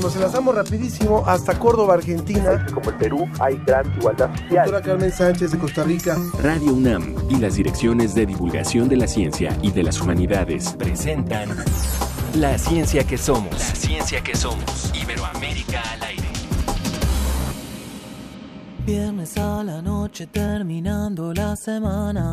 nos enlazamos rapidísimo hasta Córdoba, Argentina. Como el Perú hay gran igualdad social. Doctora Carmen Sánchez de Costa Rica. Radio UNAM y las direcciones de divulgación de la ciencia y de las humanidades presentan La ciencia que somos. La ciencia que somos. Iberoamérica al aire. Viernes a la noche terminando la semana.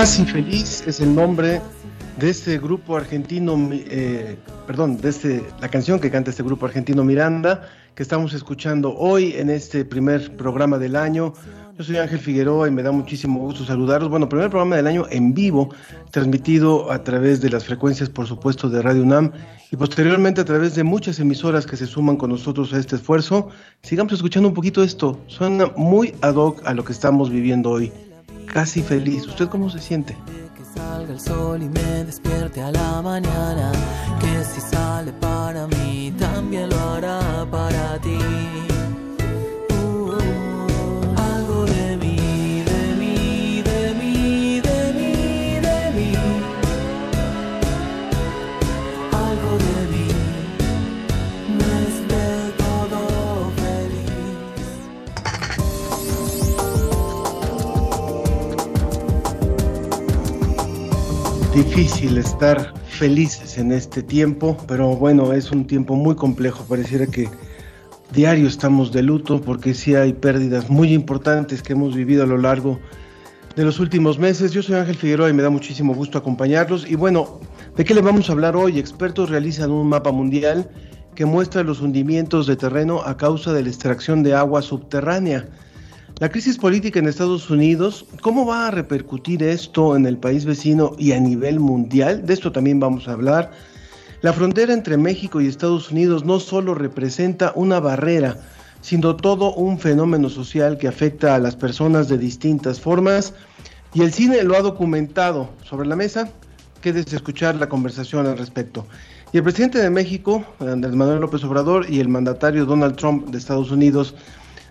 Casi Feliz es el nombre de este grupo argentino, eh, perdón, de este, la canción que canta este grupo argentino Miranda, que estamos escuchando hoy en este primer programa del año. Yo soy Ángel Figueroa y me da muchísimo gusto saludarlos. Bueno, primer programa del año en vivo, transmitido a través de las frecuencias, por supuesto, de Radio UNAM y posteriormente a través de muchas emisoras que se suman con nosotros a este esfuerzo. Sigamos escuchando un poquito esto. Suena muy ad hoc a lo que estamos viviendo hoy. Casi feliz. ¿Usted cómo se siente? que salga el sol y me despierte a la mañana. Que si sale para mí, también lo hará para ti. Difícil estar felices en este tiempo, pero bueno, es un tiempo muy complejo. Pareciera que diario estamos de luto porque sí hay pérdidas muy importantes que hemos vivido a lo largo de los últimos meses. Yo soy Ángel Figueroa y me da muchísimo gusto acompañarlos. Y bueno, ¿de qué le vamos a hablar hoy? Expertos realizan un mapa mundial que muestra los hundimientos de terreno a causa de la extracción de agua subterránea. La crisis política en Estados Unidos, ¿cómo va a repercutir esto en el país vecino y a nivel mundial? De esto también vamos a hablar. La frontera entre México y Estados Unidos no solo representa una barrera, sino todo un fenómeno social que afecta a las personas de distintas formas y el cine lo ha documentado sobre la mesa. Quédese escuchar la conversación al respecto. Y el presidente de México, Andrés Manuel López Obrador, y el mandatario Donald Trump de Estados Unidos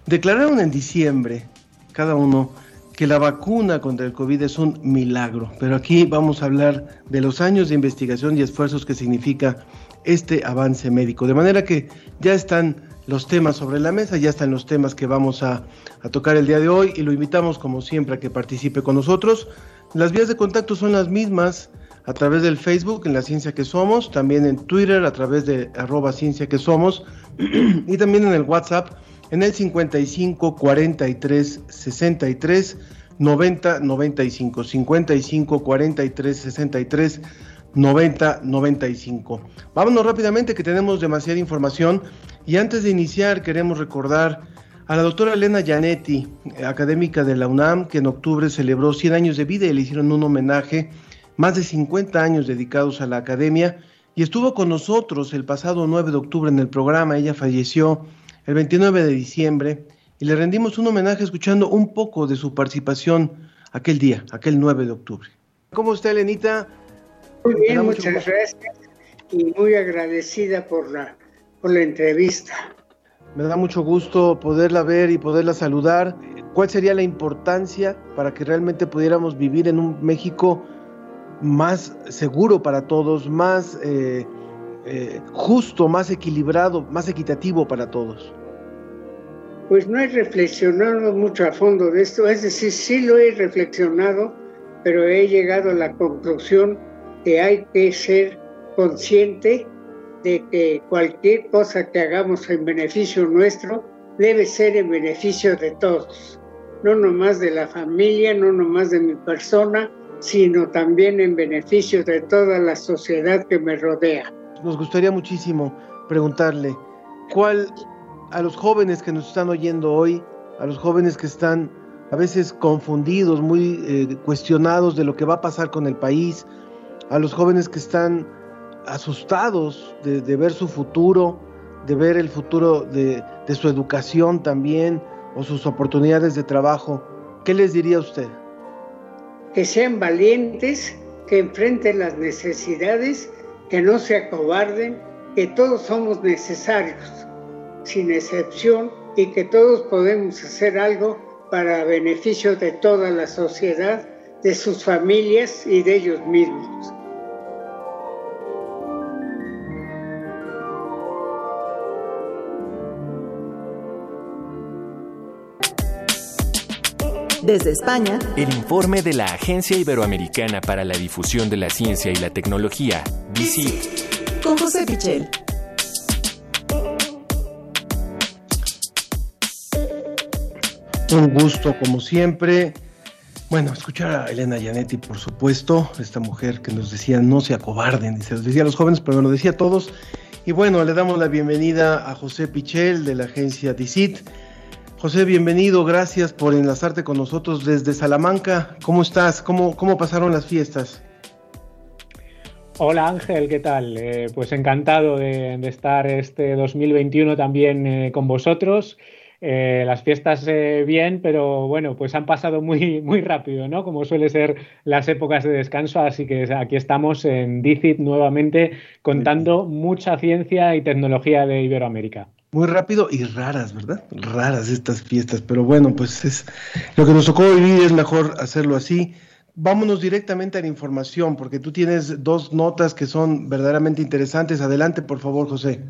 declararon en diciembre, cada uno, que la vacuna contra el COVID es un milagro. Pero aquí vamos a hablar de los años de investigación y esfuerzos que significa este avance médico. De manera que ya están los temas sobre la mesa, ya están los temas que vamos a, a tocar el día de hoy y lo invitamos como siempre a que participe con nosotros. Las vías de contacto son las mismas a través del Facebook en la ciencia que somos, también en Twitter a través de arroba ciencia que somos y también en el WhatsApp en el 55 43 63 90 95 55 43 63 90 95. Vámonos rápidamente que tenemos demasiada información y antes de iniciar queremos recordar a la doctora Elena Gianetti, académica de la UNAM, que en octubre celebró 100 años de vida y le hicieron un homenaje, más de 50 años dedicados a la academia y estuvo con nosotros el pasado 9 de octubre en el programa. Ella falleció el 29 de diciembre y le rendimos un homenaje escuchando un poco de su participación aquel día, aquel 9 de octubre. ¿Cómo está, Elenita? Muy bien, muchas gusto. gracias y muy agradecida por la, por la entrevista. Me da mucho gusto poderla ver y poderla saludar. ¿Cuál sería la importancia para que realmente pudiéramos vivir en un México más seguro para todos, más eh, eh, justo, más equilibrado, más equitativo para todos? Pues no he reflexionado mucho a fondo de esto, es decir, sí lo he reflexionado, pero he llegado a la conclusión que hay que ser consciente de que cualquier cosa que hagamos en beneficio nuestro debe ser en beneficio de todos, no nomás de la familia, no nomás de mi persona, sino también en beneficio de toda la sociedad que me rodea. Nos gustaría muchísimo preguntarle, ¿cuál a los jóvenes que nos están oyendo hoy, a los jóvenes que están a veces confundidos, muy eh, cuestionados de lo que va a pasar con el país, a los jóvenes que están asustados de, ver su futuro, de ver el futuro de, de, su educación también o sus oportunidades de trabajo, ¿qué les diría usted? Que sean valientes, que enfrenten las necesidades, que no se acobarden, que todos somos necesarios, sin excepción, y que todos podemos hacer algo para beneficio de toda la sociedad, de sus familias y de ellos mismos. Desde España, el informe de la Agencia Iberoamericana para la Difusión de la Ciencia y la Tecnología, DICIT, con José Pichel. Un gusto, como siempre. Bueno, escuchar a Elena Gianetti, por supuesto, esta mujer que nos decía no se acobarden, y se los decía a los jóvenes, pero lo decía a todos. Y bueno, le damos la bienvenida a José Pichel de la agencia DICIT. José, bienvenido, gracias por enlazarte con nosotros desde Salamanca. ¿Cómo estás? ¿Cómo, cómo pasaron las fiestas? Hola Ángel, ¿qué tal? Eh, pues encantado de, estar este 2021 también eh, con vosotros eh, las fiestas eh, bien, pero bueno, pues han pasado muy, muy rápido, ¿no? Como suele ser las épocas de descanso, así que aquí estamos en DICIT nuevamente contando mucha ciencia y tecnología de Iberoamérica. Muy rápido y raras, ¿verdad? Raras estas fiestas, pero bueno, pues es lo que nos tocó vivir es mejor hacerlo así. Vámonos directamente a la información, porque tú tienes dos notas que son verdaderamente interesantes. Adelante, por favor, José.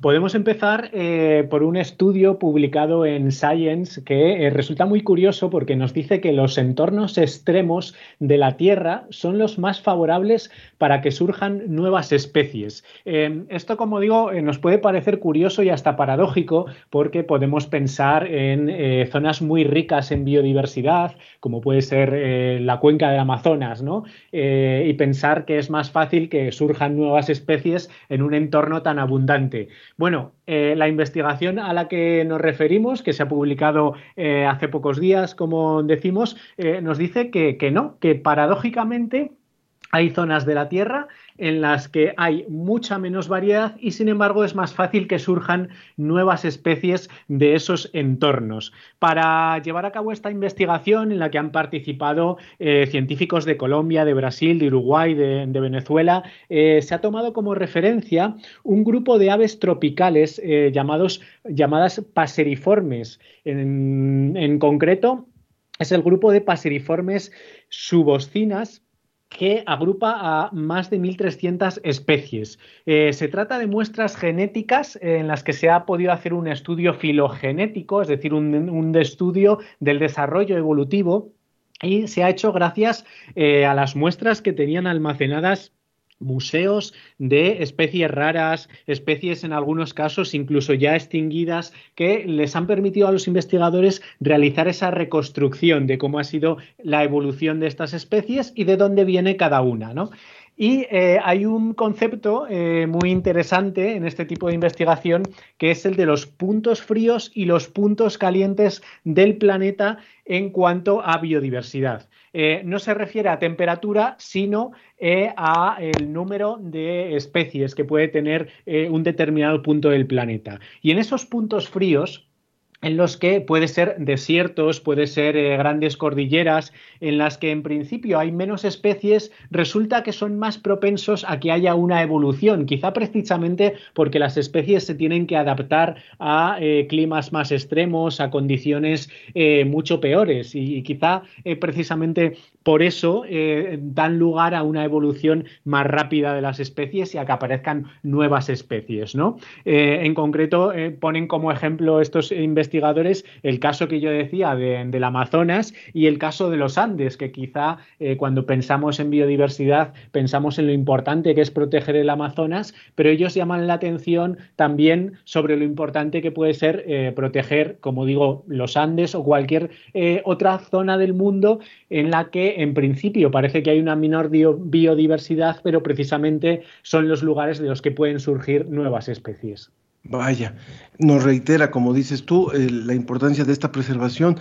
Podemos empezar eh, por un estudio publicado en Science que eh, resulta muy curioso porque nos dice que los entornos extremos de la Tierra son los más favorables para que surjan nuevas especies. Eh, esto, como digo, nos puede parecer curioso y hasta paradójico porque podemos pensar en zonas muy ricas en biodiversidad, como puede ser la cuenca del Amazonas, ¿no? y pensar que es más fácil que surjan nuevas especies en un entorno tan abundante. Bueno, eh, la investigación a la que nos referimos, que se ha publicado eh, hace pocos días, como decimos, eh, nos dice que, que no, que paradójicamente hay zonas de la Tierra en las que hay mucha menos variedad y sin embargo es más fácil que surjan nuevas especies de esos entornos. Para llevar a cabo esta investigación en la que han participado eh, científicos de Colombia, de Brasil, de Uruguay, de, Venezuela, eh, se ha tomado como referencia un grupo de aves tropicales eh, llamados, llamadas paseriformes. En, en concreto, es el grupo de paseriformes suboscinas que agrupa a más de 1.300 especies. Eh, se trata de muestras genéticas en las que se ha podido hacer un estudio filogenético, es decir, un, estudio del desarrollo evolutivo, y se ha hecho gracias eh, a las muestras que tenían almacenadas museos de especies raras, especies en algunos casos incluso ya extinguidas, que les han permitido a los investigadores realizar esa reconstrucción de cómo ha sido la evolución de estas especies y de dónde viene cada una. ¿no? Y eh, hay un concepto eh, muy interesante en este tipo de investigación que es el de los puntos fríos y los puntos calientes del planeta en cuanto a biodiversidad. Eh, no se refiere a temperatura, sino a el número de especies que puede tener un determinado punto del planeta. Y en esos puntos fríos, en los que puede ser desiertos, puede ser eh, grandes cordilleras, en las que en principio hay menos especies, resulta que son más propensos a que haya una evolución, quizá precisamente porque las especies se tienen que adaptar a eh, climas más extremos, a condiciones eh, mucho peores y, quizá precisamente por eso dan lugar a una evolución más rápida de las especies y a que aparezcan nuevas especies. ¿no? en concreto, ponen como ejemplo estos investigadores investigadores el caso que yo decía de, del Amazonas y el caso de los Andes, que quizá eh, cuando pensamos en biodiversidad pensamos en lo importante que es proteger el Amazonas, pero ellos llaman la atención también sobre lo importante que puede ser eh, proteger, como digo, los Andes o cualquier eh, otra zona del mundo en la que en principio parece que hay una menor biodiversidad, pero precisamente son los lugares de los que pueden surgir nuevas especies. Vaya, nos reitera, como dices tú, la importancia de esta preservación.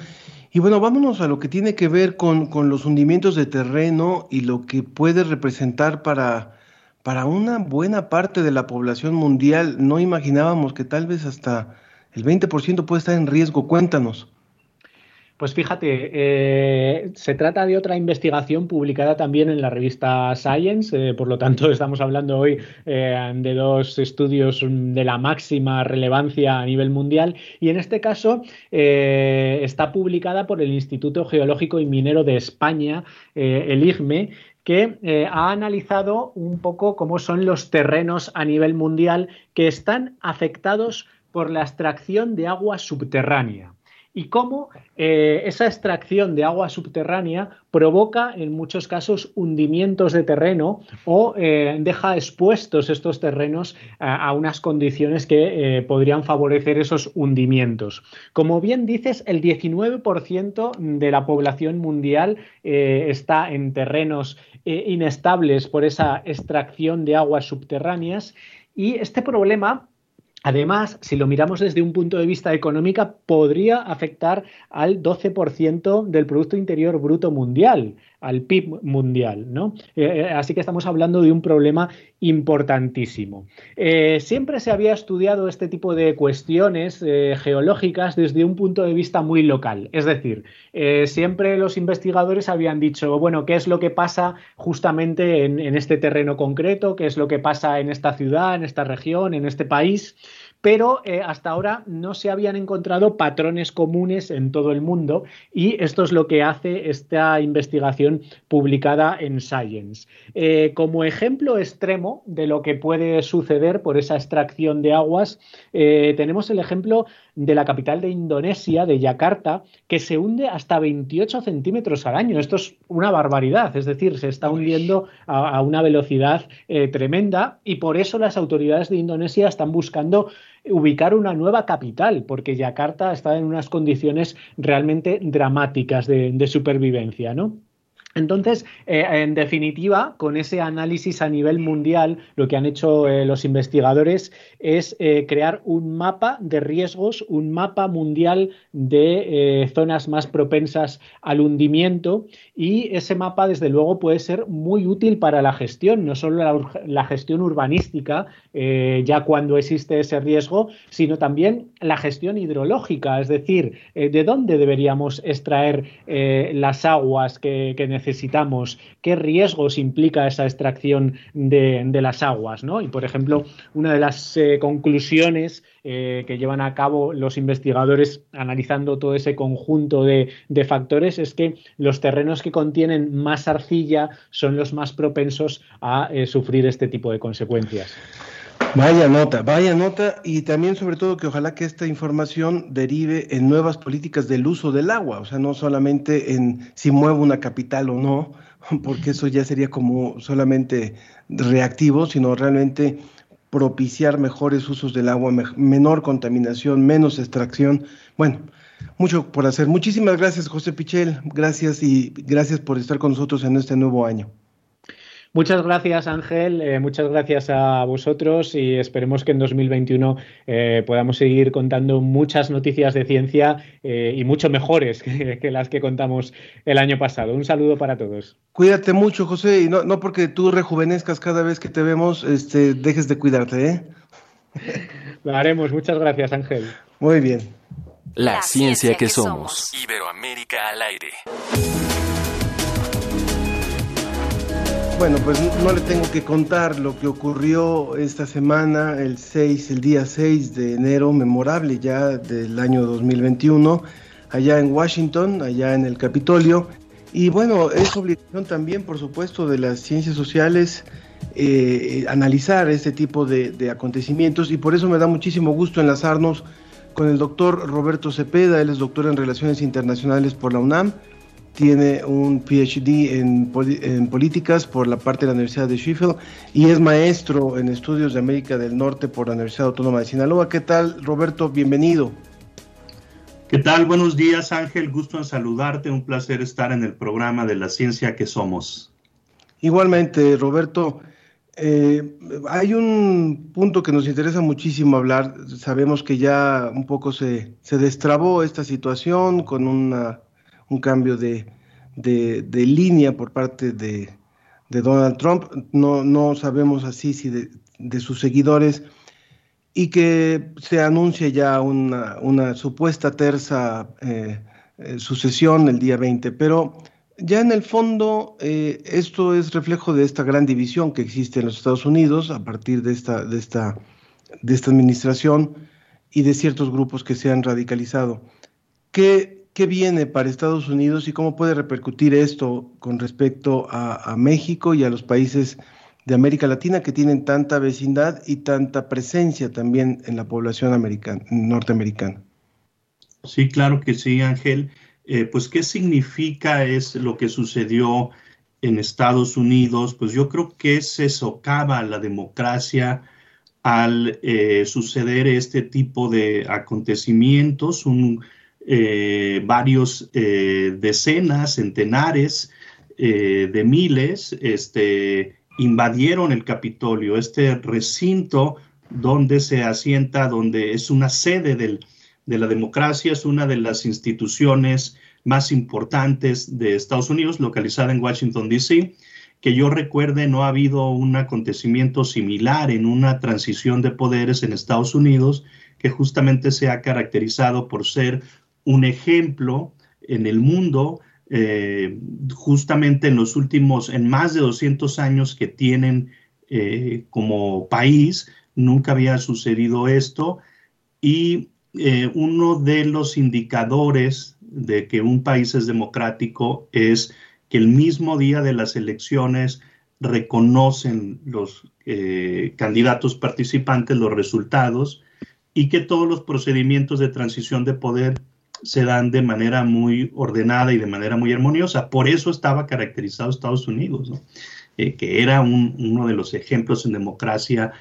Y bueno, vámonos a lo que tiene que ver con, con, los hundimientos de terreno y lo que puede representar para, para una buena parte de la población mundial. No imaginábamos que tal vez hasta el 20% puede estar en riesgo. Cuéntanos. Pues fíjate, eh, se trata de otra investigación publicada también en la revista Science, eh, por lo tanto estamos hablando hoy eh, de dos estudios de la máxima relevancia a nivel mundial. Y en este caso está publicada por el Instituto Geológico y Minero de España, el IGME, que ha analizado un poco cómo son los terrenos a nivel mundial que están afectados por la extracción de agua subterránea y cómo eh, esa extracción de agua subterránea provoca en muchos casos hundimientos de terreno o eh, deja expuestos estos terrenos a, unas condiciones que eh, podrían favorecer esos hundimientos. Como bien dices, el 19% de la población mundial está en terrenos inestables por esa extracción de aguas subterráneas y este problema Además, si lo miramos desde un punto de vista económico, podría afectar al 12% del Producto Interior Bruto Mundial, al PIB mundial. ¿no? Eh, eh, así que estamos hablando de un problema importantísimo. Eh, siempre se había estudiado este tipo de cuestiones geológicas desde un punto de vista muy local. Es decir, siempre los investigadores habían dicho, bueno, ¿qué es lo que pasa justamente en este terreno concreto? ¿Qué es lo que pasa en esta ciudad, en esta región, en este país? Pero eh, hasta ahora no se habían encontrado patrones comunes en todo el mundo y esto es lo que hace esta investigación publicada en Science. Eh, como ejemplo extremo de lo que puede suceder por esa extracción de aguas, eh, tenemos el ejemplo de la capital de Indonesia, de Yakarta, que se hunde hasta 28 centímetros al año. Esto es una barbaridad, es decir, se está hundiendo a, una velocidad tremenda y por eso las autoridades de Indonesia están buscando ubicar una nueva capital, porque Yakarta está en unas condiciones realmente dramáticas de, de supervivencia, ¿no? Entonces, eh, en definitiva, con ese análisis a nivel mundial, lo que han hecho eh, los investigadores es eh, crear un mapa de riesgos, un mapa mundial de zonas más propensas al hundimiento y ese mapa, desde luego, puede ser muy útil para la gestión, no solo la, gestión urbanística, ya cuando existe ese riesgo, sino también la gestión hidrológica, es decir, de dónde deberíamos extraer las aguas que, que necesitamos necesitamos, qué riesgos implica esa extracción de, las aguas. ¿no? Y, por ejemplo, una de las eh, conclusiones eh, que llevan a cabo los investigadores analizando todo ese conjunto de, factores es que los terrenos que contienen más arcilla son los más propensos a eh, sufrir este tipo de consecuencias. Vaya nota, vaya nota y también sobre todo que ojalá que esta información derive en nuevas políticas del uso del agua, o sea, no solamente en si muevo una capital o no, porque eso ya sería como solamente reactivo, sino realmente propiciar mejores usos del agua, menor contaminación, menos extracción. Bueno, mucho por hacer. Muchísimas gracias, José Pichel. Gracias y gracias por estar con nosotros en este nuevo año. Muchas gracias, Ángel. Eh, muchas gracias a vosotros y esperemos que en 2021 eh, podamos seguir contando muchas noticias de ciencia eh, y mucho mejores que, las que contamos el año pasado. Un saludo para todos. Cuídate mucho, José, y no, no porque tú rejuvenezcas cada vez que te vemos, este, dejes de cuidarte, ¿eh? Lo haremos. Muchas gracias, Ángel. Muy bien. La, ciencia, que, somos. Iberoamérica al aire. Bueno, pues no le tengo que contar lo que ocurrió esta semana, el 6, el día 6 de enero, memorable ya del año 2021, allá en Washington, allá en el Capitolio. Y bueno, es obligación también, por supuesto, de las ciencias sociales eh, analizar este tipo de, de acontecimientos. Y por eso me da muchísimo gusto enlazarnos con el doctor Roberto Cepeda, él es doctor en Relaciones Internacionales por la UNAM, tiene un PhD en, en, políticas por la parte de la Universidad de Sheffield y es maestro en estudios de América del Norte por la Universidad Autónoma de Sinaloa. ¿Qué tal, Roberto? Bienvenido. ¿Qué tal? Buenos días, Ángel. Gusto en saludarte. Un placer estar en el programa de la ciencia que somos. Igualmente, Roberto. Eh, hay un punto que nos interesa muchísimo hablar. Sabemos que ya un poco se, se destrabó esta situación con una, un cambio de, de, línea por parte de, de, Donald Trump. No, no sabemos así si de, sus seguidores y que se anuncie ya una, una supuesta terza eh, eh, sucesión el día 20, pero ya en el fondo eh, esto es reflejo de esta gran división que existe en los Estados Unidos a partir de esta, de esta, de esta administración y de ciertos grupos que se han radicalizado. ¿Qué, ¿Qué viene para Estados Unidos y cómo puede repercutir esto con respecto a, México y a los países de América Latina que tienen tanta vecindad y tanta presencia también en la población americana, norteamericana. Sí, claro que sí, Ángel. Eh, pues, ¿qué significa es lo que sucedió en Estados Unidos? Pues yo creo que se socava la democracia al eh, suceder este tipo de acontecimientos, un, eh, varios decenas, centenares de miles, este, invadieron el Capitolio, este recinto donde se asienta, donde es una sede de la democracia, es una de las instituciones más importantes de Estados Unidos, localizada en Washington, D.C. Que yo recuerde, no ha habido un acontecimiento similar en una transición de poderes en Estados Unidos que justamente se ha caracterizado por ser un ejemplo en el mundo eh, justamente en los últimos, en más de 200 años que tienen eh, como país, nunca había sucedido esto. Y eh, uno de los indicadores de que un país es democrático es que el mismo día de las elecciones reconocen los candidatos participantes los resultados y que todos los procedimientos de transición de poder se dan de manera muy ordenada y de manera muy armoniosa. Por eso estaba caracterizado Estados Unidos, eh, que era uno de los ejemplos en democracia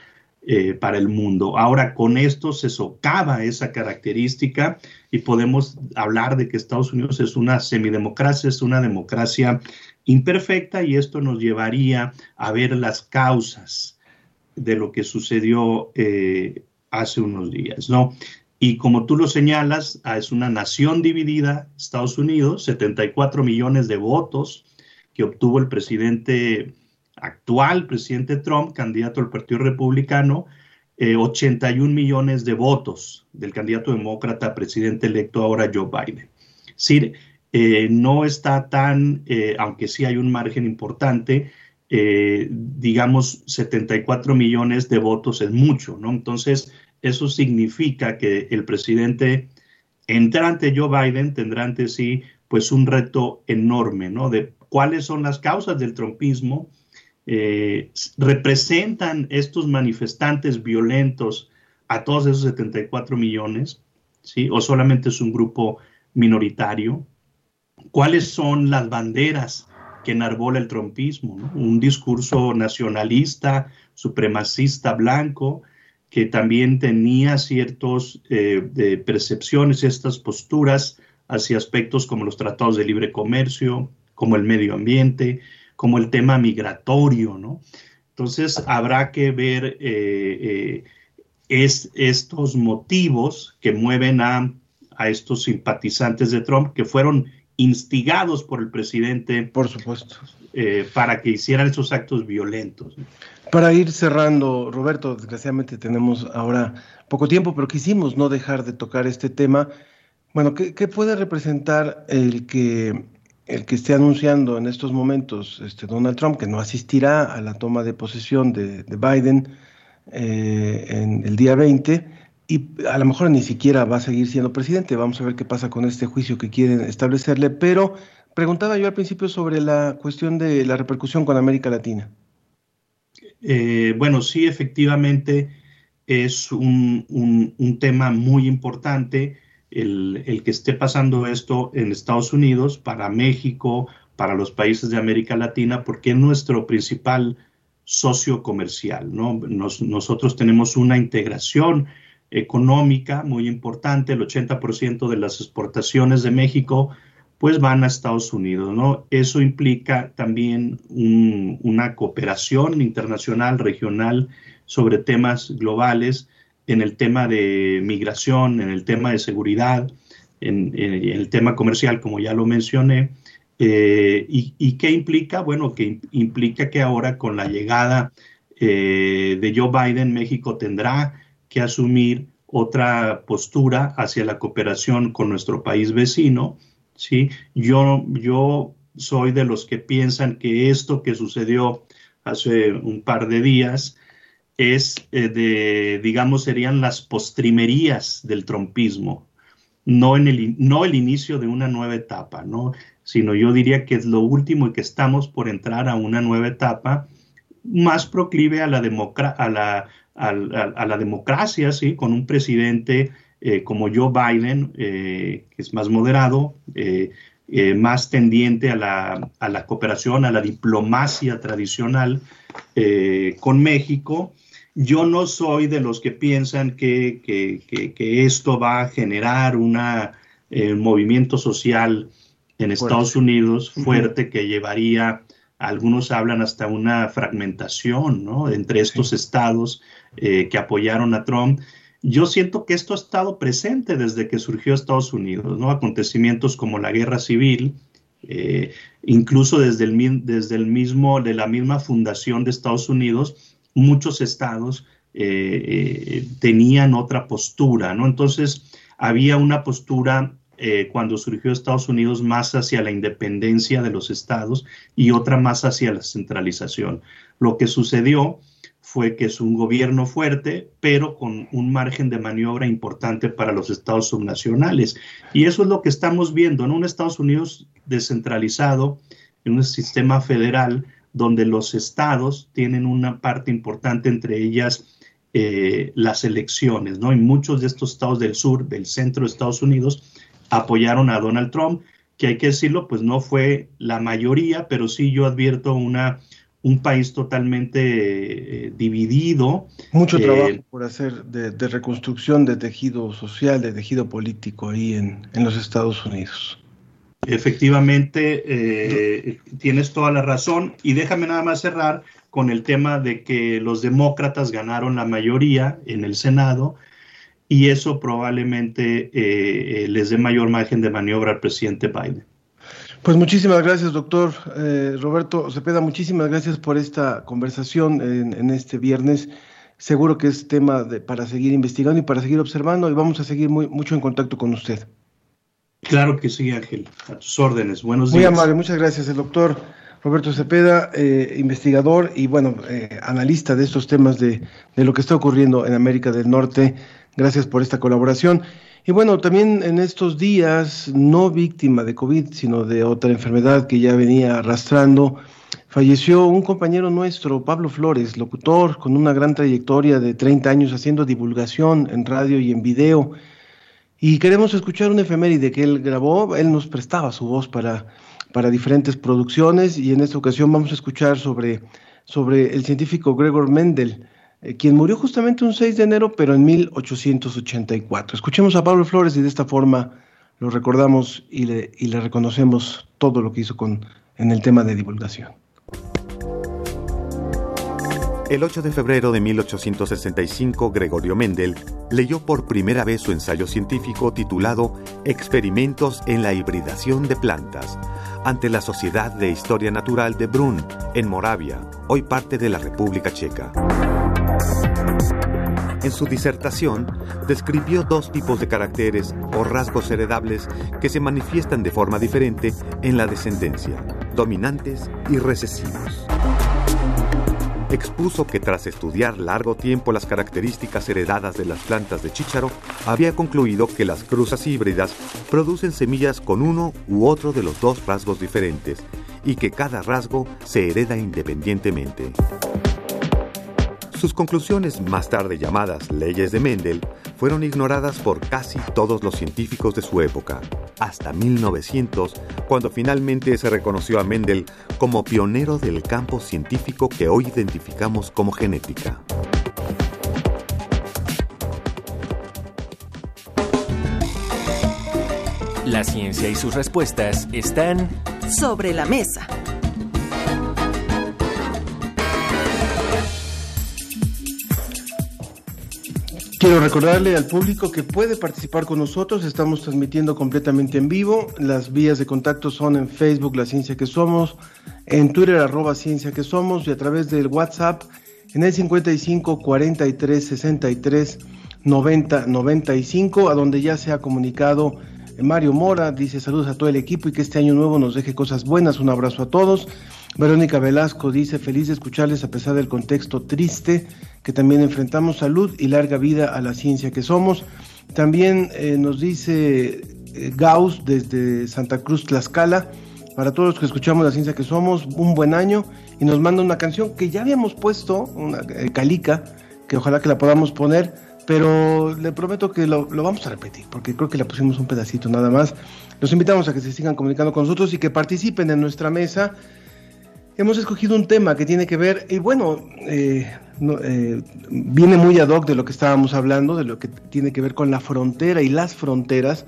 eh, para el mundo. Ahora con esto se socava esa característica y podemos hablar de que Estados Unidos es una semidemocracia, es una democracia imperfecta y esto nos llevaría a ver las causas de lo que sucedió eh, hace unos días, ¿no? Y como tú lo señalas, ah, es una nación dividida, Estados Unidos, 74 millones de votos que obtuvo el presidente actual, presidente Trump, candidato del Partido Republicano, 81 eh, millones de votos del candidato demócrata, presidente electo ahora Joe Biden. Sí, eh, no está tan, eh, aunque sí hay un margen importante, digamos 74 millones de votos es mucho, ¿no? Entonces, eso significa que el presidente entrante Joe Biden tendrá ante sí pues un reto enorme, ¿no? De cuáles son las causas del trumpismo, eh, representan estos manifestantes violentos a todos esos 74 millones, ¿sí? O solamente es un grupo minoritario. ¿Cuáles son las banderas que enarbola el trumpismo? Un discurso nacionalista, supremacista blanco, que también tenía ciertas eh, percepciones, estas posturas hacia aspectos como los tratados de libre comercio, como el medio ambiente, como el tema migratorio, ¿no? Entonces habrá que ver eh, eh, estos motivos que mueven a, a, estos simpatizantes de Trump que fueron instigados por el presidente. Por supuesto. para que hicieran esos actos violentos. Para ir cerrando, Roberto, desgraciadamente tenemos ahora poco tiempo, pero quisimos no dejar de tocar este tema. Bueno, ¿qué, puede representar el que, el que esté anunciando en estos momentos este Donald Trump que no asistirá a la toma de posesión de, Biden eh, en el día 20 y a lo mejor ni siquiera va a seguir siendo presidente? Vamos a ver qué pasa con este juicio que quieren establecerle, pero preguntaba yo al principio sobre la cuestión de la repercusión con América Latina. Eh, bueno, sí, efectivamente, es un, tema muy importante el, el, que esté pasando esto en Estados Unidos, para México, para los países de América Latina, porque es nuestro principal socio comercial. ¿no? nosotros tenemos una integración económica muy importante, el 80% de las exportaciones de México pues van a Estados Unidos, ¿no? Eso implica también una cooperación internacional, regional, sobre temas globales, en el tema de migración, en el tema de seguridad, en, el tema comercial, como ya lo mencioné. Eh, y, qué implica? Bueno, que implica que ahora con la llegada eh, de Joe Biden, México tendrá que asumir otra postura hacia la cooperación con nuestro país vecino, ¿sí? Yo, yo soy de los que piensan que esto que sucedió hace un par de días es eh, de, digamos, serían las postrimerías del trompismo, no, en el, no el inicio de una nueva etapa, ¿no? sino yo diría que es lo último y que estamos por entrar a una nueva etapa más proclive a la, a la, a, la democracia, ¿sí? con un presidente eh, como Joe Biden, eh, que es más moderado, eh, más tendiente a la, a la, cooperación, a la diplomacia tradicional con México. Yo no soy de los que piensan que, que, que, esto va a generar un movimiento social en Estados Unidos fuerte que llevaría, algunos hablan hasta una fragmentación ¿no? entre estos estados que apoyaron a Trump yo siento que esto ha estado presente desde que surgió Estados Unidos, ¿no? Acontecimientos como la guerra civil, eh, incluso desde el, desde el mismo, de la misma fundación de Estados Unidos, muchos estados eh, eh, tenían otra postura, ¿no? Entonces, había una postura cuando surgió Estados Unidos más hacia la independencia de los estados y otra más hacia la centralización. Lo que sucedió fue que es un gobierno fuerte, pero con un margen de maniobra importante para los estados subnacionales. Y eso es lo que estamos viendo en un Estados Unidos descentralizado, en un sistema federal donde los estados tienen una parte importante, entre ellas eh, las elecciones, ¿no? Y muchos de estos estados del sur, del centro de Estados Unidos, apoyaron a Donald Trump, que hay que decirlo, pues no fue la mayoría, pero sí yo advierto una un país totalmente eh, dividido. Mucho eh, trabajo por hacer de, reconstrucción de tejido social, de tejido político ahí en, los Estados Unidos. Efectivamente, eh, tienes toda la razón. Y déjame nada más cerrar con el tema de que los demócratas ganaron la mayoría en el Senado y eso probablemente les dé mayor margen de maniobra al presidente Biden. Pues muchísimas gracias, doctor eh, Roberto Cepeda. Muchísimas gracias por esta conversación en, este viernes. Seguro que es tema de, para seguir investigando y para seguir observando y vamos a seguir muy, mucho en contacto con usted. Claro que sí, Ángel. A tus órdenes. Buenos días. Muy amable, muchas gracias. El doctor Roberto Cepeda, eh, investigador y bueno, eh, analista de estos temas de, de lo que está ocurriendo en América del Norte. Gracias por esta colaboración. Y bueno, también en estos días, no víctima de COVID, sino de otra enfermedad que ya venía arrastrando, falleció un compañero nuestro, Pablo Flores, locutor con una gran trayectoria de 30 años haciendo divulgación en radio y en video. Y queremos escuchar una efeméride que él grabó, él nos prestaba su voz para, para diferentes producciones y en esta ocasión vamos a escuchar sobre, sobre el científico Gregor Mendel eh, quien murió justamente un 6 de enero, pero en 1884. Escuchemos a Pablo Flores y de esta forma lo recordamos y le, reconocemos todo lo que hizo con, en el tema de divulgación. El 8 de febrero de 1865, Gregorio Mendel leyó por primera vez su ensayo científico titulado Experimentos en la hibridación de plantas ante la Sociedad de Historia Natural de Brunn, en Moravia, hoy parte de la República Checa. En su disertación, describió dos tipos de caracteres o rasgos heredables que se manifiestan de forma diferente en la descendencia, dominantes y recesivos. Expuso que tras estudiar largo tiempo las características heredadas de las plantas de chícharo, había concluido que las cruzas híbridas producen semillas con uno u otro de los dos rasgos diferentes y que cada rasgo se hereda independientemente. Sus conclusiones, más tarde llamadas leyes de Mendel, fueron ignoradas por casi todos los científicos de su época, hasta 1900, cuando finalmente se reconoció a Mendel como pionero del campo científico que hoy identificamos como genética. La ciencia y sus respuestas están sobre la mesa. Quiero recordarle al público que puede participar con nosotros. Estamos transmitiendo completamente en vivo. Las vías de contacto son en Facebook, La Ciencia que Somos, en Twitter, arroba Ciencia que Somos, y a través del WhatsApp en el 55 43 63 90 95, a donde ya se ha comunicado Mario Mora. Dice saludos a todo el equipo y que este año nuevo nos deje cosas buenas. Un abrazo a todos. Verónica Velasco dice feliz de escucharles a pesar del contexto triste que también enfrentamos salud y larga vida a la ciencia que somos. También eh, nos dice eh, Gauss desde Santa Cruz, Tlaxcala, para todos los que escuchamos la ciencia que somos, un buen año y nos manda una canción que ya habíamos puesto, una eh, calica, que ojalá que la podamos poner, pero le prometo que lo, lo, vamos a repetir, porque creo que le pusimos un pedacito nada más. Los invitamos a que se sigan comunicando con nosotros y que participen en nuestra mesa hemos escogido un tema que tiene que ver, y bueno, eh, eh, viene muy ad hoc de lo que estábamos hablando, de lo que tiene que ver con la frontera y las fronteras,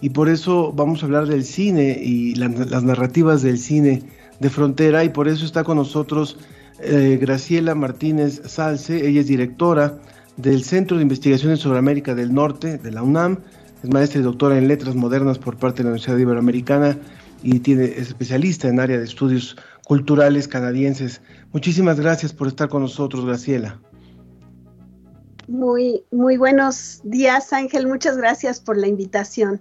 y por eso vamos a hablar del cine y las narrativas del cine de frontera, y por eso está con nosotros eh, Graciela Martínez Salce, ella es directora del Centro de Investigaciones sobre América del Norte de la UNAM, es maestra y doctora en letras modernas por parte de la Universidad Iberoamericana y tiene, es especialista en área de estudios culturales canadienses. Muchísimas gracias por estar con nosotros, Graciela. Muy, muy buenos días, Ángel. Muchas gracias por la invitación.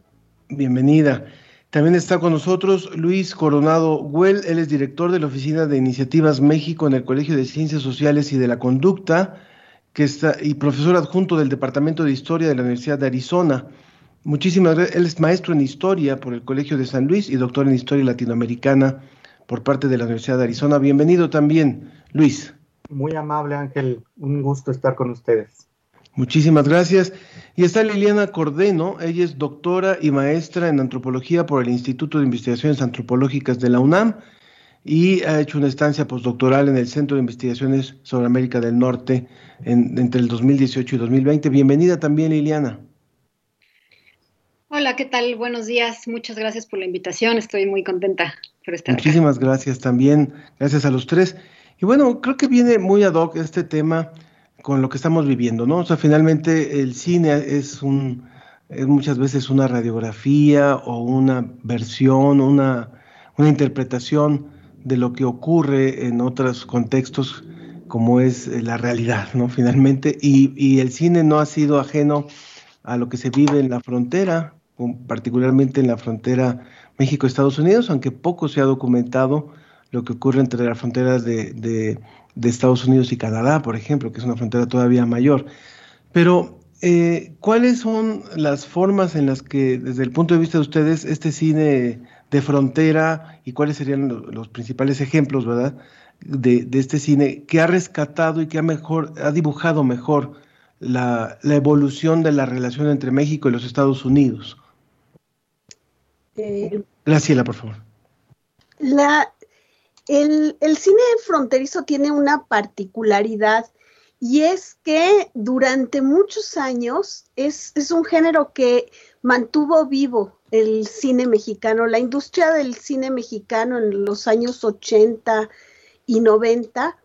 Bienvenida. También está con nosotros Luis Coronado Güell. Él es director de la Oficina de Iniciativas México en el Colegio de Ciencias Sociales y de la Conducta, que está, y profesor adjunto del Departamento de Historia de la Universidad de Arizona. Muchísimas gracias. Él es maestro en Historia por el Colegio de San Luis y doctor en Historia Latinoamericana por parte de la Universidad de Arizona. Bienvenido también, Luis. Muy amable, Ángel. Un gusto estar con ustedes. Muchísimas gracias. Y está Liliana Cordeno, ella es doctora y maestra en antropología por el Instituto de Investigaciones Antropológicas de la UNAM y ha hecho una estancia postdoctoral en el Centro de Investigaciones sobre América del Norte entre el 2018 y 2020. Bienvenida también, Liliana. Hola, ¿qué tal? Buenos días. Muchas gracias por la invitación. Estoy muy contenta por estar Muchísimas gracias también. Gracias a los tres. Y bueno, creo que viene muy ad hoc este tema con lo que estamos viviendo, ¿no? O sea, finalmente el cine es un es muchas veces una radiografía o una versión, una, una interpretación de lo que ocurre en otros contextos como es la realidad, ¿no? Finalmente, y, y el cine no ha sido ajeno a lo que se vive en la frontera, particularmente en la frontera México-Estados Unidos, aunque poco se ha documentado lo que ocurre entre las fronteras de, de, Estados Unidos y Canadá, por ejemplo, que es una frontera todavía mayor. Pero, eh, ¿cuáles son las formas en las que, desde el punto de vista de ustedes, este cine de frontera y cuáles serían los, los principales ejemplos, verdad, de, de, este cine que ha rescatado y que ha, mejor, ha dibujado mejor la, la, evolución de la relación entre México y los Estados Unidos. Eh, Graciela, por favor. La, el, el, cine fronterizo tiene una particularidad y es que durante muchos años es, es un género que mantuvo vivo el cine mexicano, la industria del cine mexicano en los años 80 y 90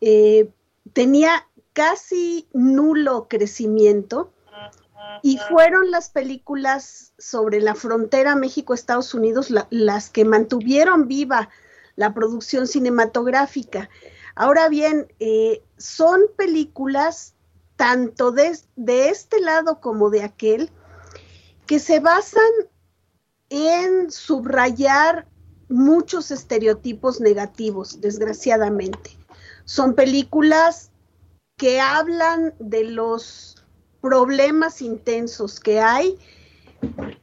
eh, tenía casi nulo crecimiento y fueron las películas sobre la frontera México-Estados Unidos la, las que mantuvieron viva la producción cinematográfica. Ahora bien, eh, son películas tanto de, de este lado como de aquel que se basan en subrayar muchos estereotipos negativos, desgraciadamente. Son películas que hablan de los problemas intensos que hay,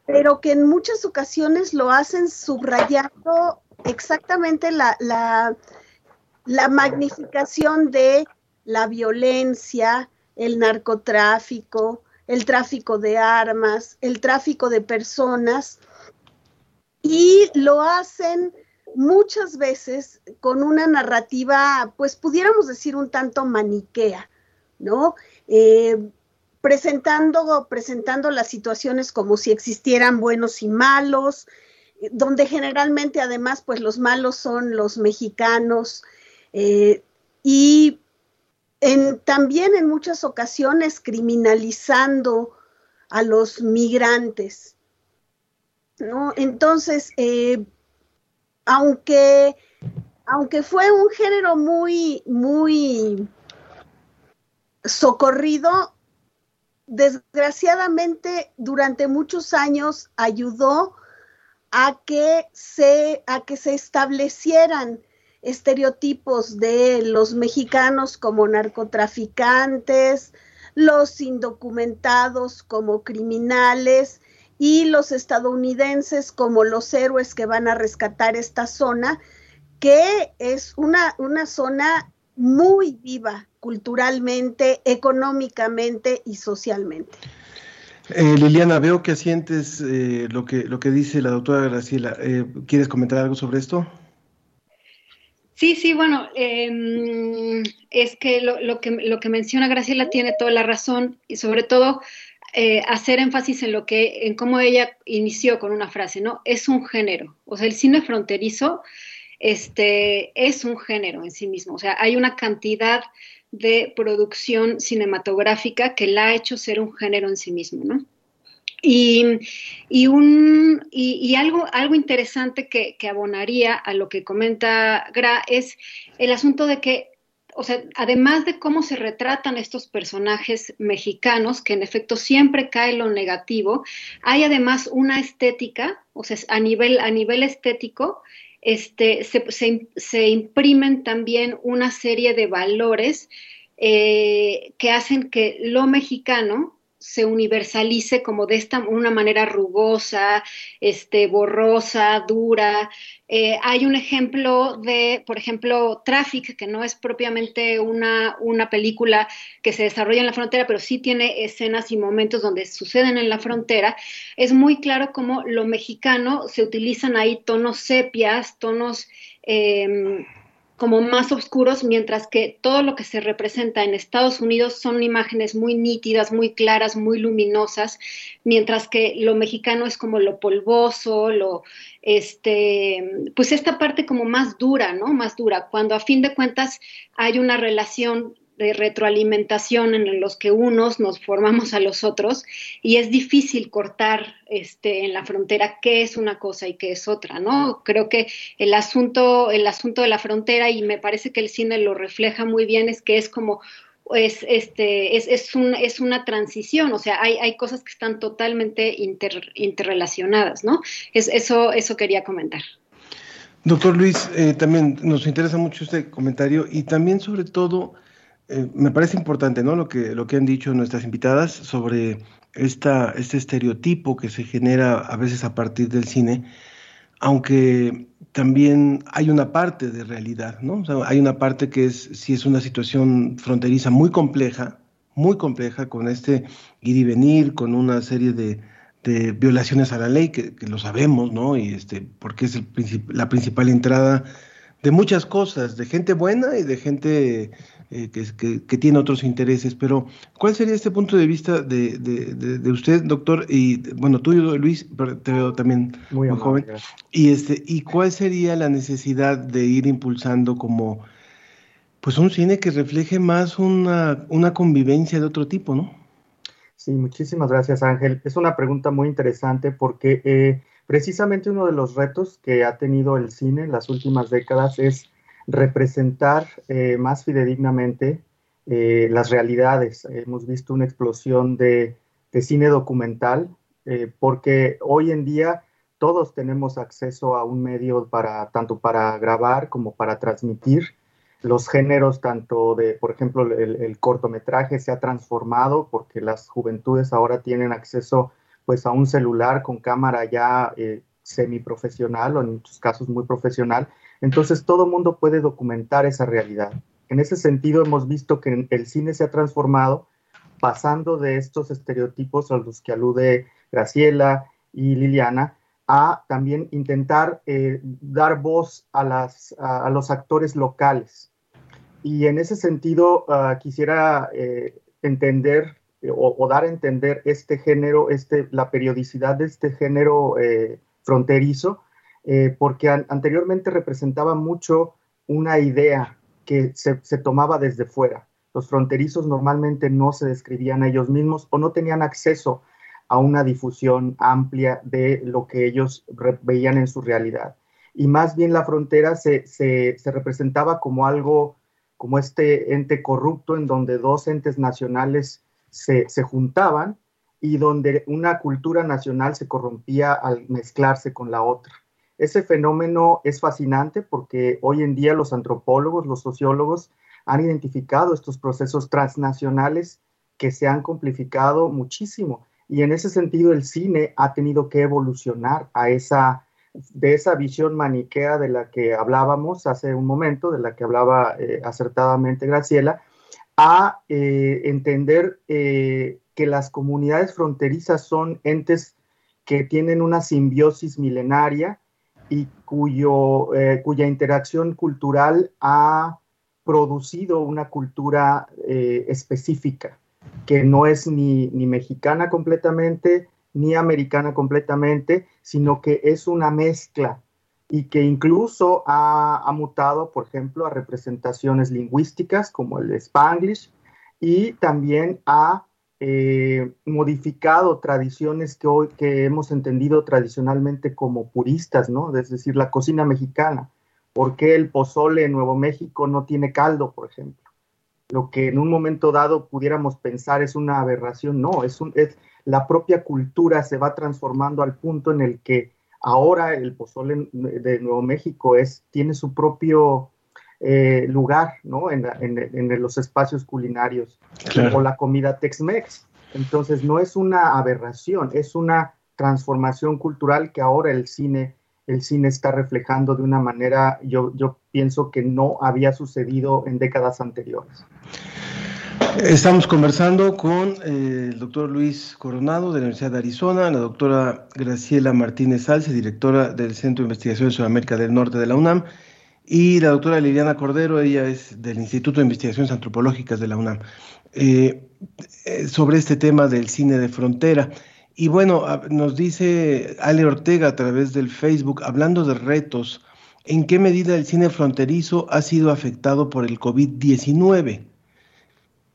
pero que en muchas ocasiones lo hacen subrayando exactamente la, la, la magnificación de la violencia, el narcotráfico, el tráfico de armas, el tráfico de personas, y lo hacen muchas veces con una narrativa, pues pudiéramos decir un tanto maniquea, ¿no? Eh, presentando, presentando las situaciones como si existieran buenos y malos, donde generalmente además pues los malos son los mexicanos eh, y también en muchas ocasiones criminalizando a los migrantes. ¿no? Entonces, eh, aunque, aunque fue un género muy, muy socorrido, desgraciadamente durante muchos años ayudó a que se, a que se establecieran estereotipos de los mexicanos como narcotraficantes, los indocumentados como criminales y los estadounidenses como los héroes que van a rescatar esta zona, que es una, una zona muy viva culturalmente, económicamente y socialmente. Eh, Liliana, veo que asientes eh, lo, que, lo que dice la doctora Graciela. Eh, ¿Quieres comentar algo sobre esto? Sí, sí, bueno, em, es que lo, que lo que menciona Graciela tiene toda la razón y sobre todo hacer énfasis en lo que, en cómo ella inició con una frase, ¿no? Es un género. O sea, el cine fronterizo este, es un género en sí mismo. O sea, hay una cantidad de producción cinematográfica que la ha hecho ser un género en sí mismo, ¿no? Y, un, y, algo, algo interesante que, abonaría a lo que comenta Gra es el asunto de que, o sea, además de cómo se retratan estos personajes mexicanos, que en efecto siempre cae lo negativo, hay además una estética, o sea, a nivel, a nivel estético, este, se, imprimen también una serie de valores eh, que hacen que lo mexicano se universalice como de esta una manera rugosa, este, borrosa, dura. Eh, hay un ejemplo de, por ejemplo, Traffic, que no es propiamente una, una película que se desarrolla en la frontera, pero sí tiene escenas y momentos donde suceden en la frontera. Es muy claro cómo lo mexicano se utilizan ahí tonos sepias, tonos em, como más oscuros, mientras que todo lo que se representa en Estados Unidos son imágenes muy nítidas, muy claras, muy luminosas, mientras que lo mexicano es como lo polvoso, lo este, pues esta parte como más dura, ¿no? Más dura, cuando a fin de cuentas hay una relación de retroalimentación en los que unos nos formamos a los otros y es difícil cortar este, en la frontera qué es una cosa y qué es otra, ¿no? Creo que el asunto, el asunto de la frontera, y me parece que el cine lo refleja muy bien, es que es como es, este, es, es, un, es una transición, o sea, hay, hay cosas que están totalmente interrelacionadas, ¿no? Es, eso, eso quería comentar. Doctor Luis, eh, también nos interesa mucho este comentario y también sobre todo eh, me parece importante ¿no? lo, que, lo que han dicho nuestras invitadas sobre esta, este estereotipo que se genera a veces a partir del cine, aunque también hay una parte de realidad, ¿no? hay una parte que es, si es una situación fronteriza muy compleja, muy compleja, con este ir y venir, con una serie de, de violaciones a la ley, que, que, lo sabemos, ¿no? Y este, porque es el la principal entrada de muchas cosas, de gente buena y de gente eh, que, tiene otros intereses. Pero, ¿cuál sería este punto de vista de, usted, doctor? Y bueno, tú, Luis, te veo también muy, joven. Y, este, ¿Y cuál sería la necesidad de ir impulsando como pues un cine que refleje más una, una convivencia de otro tipo, ¿no? Sí, muchísimas gracias, Ángel. Es una pregunta muy interesante porque eh, precisamente uno de los retos que ha tenido el cine en las últimas décadas es representar eh, más fidedignamente eh, las realidades. Hemos visto una explosión de, cine documental eh, porque hoy en día todos tenemos acceso a un medio para tanto para grabar como para transmitir. Los géneros, tanto de, por ejemplo, el, cortometraje se ha transformado porque las juventudes ahora tienen acceso pues a un celular con cámara ya semiprofesional o en muchos casos muy profesional entonces todo mundo puede documentar esa realidad. En ese sentido, hemos visto que el cine se ha transformado pasando de estos estereotipos a los que alude Graciela y Liliana a también intentar eh, dar voz a, los actores locales. Y en ese sentido, uh, quisiera eh, entender eh, o, dar a entender este género, este, la periodicidad de este género fronterizo, eh, porque an anteriormente representaba mucho una idea que se, tomaba desde fuera. Los fronterizos normalmente no se describían a ellos mismos o no tenían acceso a una difusión amplia de lo que ellos veían en su realidad. Y más bien la frontera se, representaba como algo, como este ente corrupto en donde dos entes nacionales se, se juntaban y donde una cultura nacional se corrompía al mezclarse con la otra. Ese fenómeno es fascinante porque hoy en día los antropólogos, los sociólogos han identificado estos procesos transnacionales que se han complificado muchísimo. Y en ese sentido el cine ha tenido que evolucionar a esa, de esa visión maniquea de la que hablábamos hace un momento, de la que hablaba eh, acertadamente Graciela, a eh, entender eh, que las comunidades fronterizas son entes que tienen una simbiosis milenaria y cuyo, eh, cuya interacción cultural ha producido una cultura eh, específica que no es ni, ni, mexicana completamente, ni americana completamente, sino que es una mezcla y que incluso ha, ha mutado, por ejemplo, a representaciones lingüísticas como el spanglish y también ha eh, modificado tradiciones que hoy que hemos entendido tradicionalmente como puristas, ¿no? Es decir, la cocina mexicana. ¿Por qué el pozole en Nuevo México no tiene caldo, por ejemplo? Lo que en un momento dado pudiéramos pensar es una aberración, no, es, un, es la propia cultura se va transformando al punto en el que ahora el pozole de Nuevo México es, tiene su propio eh, lugar ¿no? en, en, en, los espacios culinarios claro. o la comida Tex-Mex. Entonces no es una aberración, es una transformación cultural que ahora el cine, el cine está reflejando de una manera, yo, yo pienso que no había sucedido en décadas anteriores. Estamos conversando con eh, el doctor Luis Coronado de la Universidad de Arizona, la doctora Graciela Martínez Salce, directora del Centro de Investigación de Sudamérica del Norte de la UNAM, y la doctora Liliana Cordero, ella es del Instituto de Investigaciones Antropológicas de la UNAM, eh, sobre este tema del cine de frontera. Y bueno, nos dice Ale Ortega a través del Facebook, hablando de retos, ¿en qué medida el cine fronterizo ha sido afectado por el COVID-19?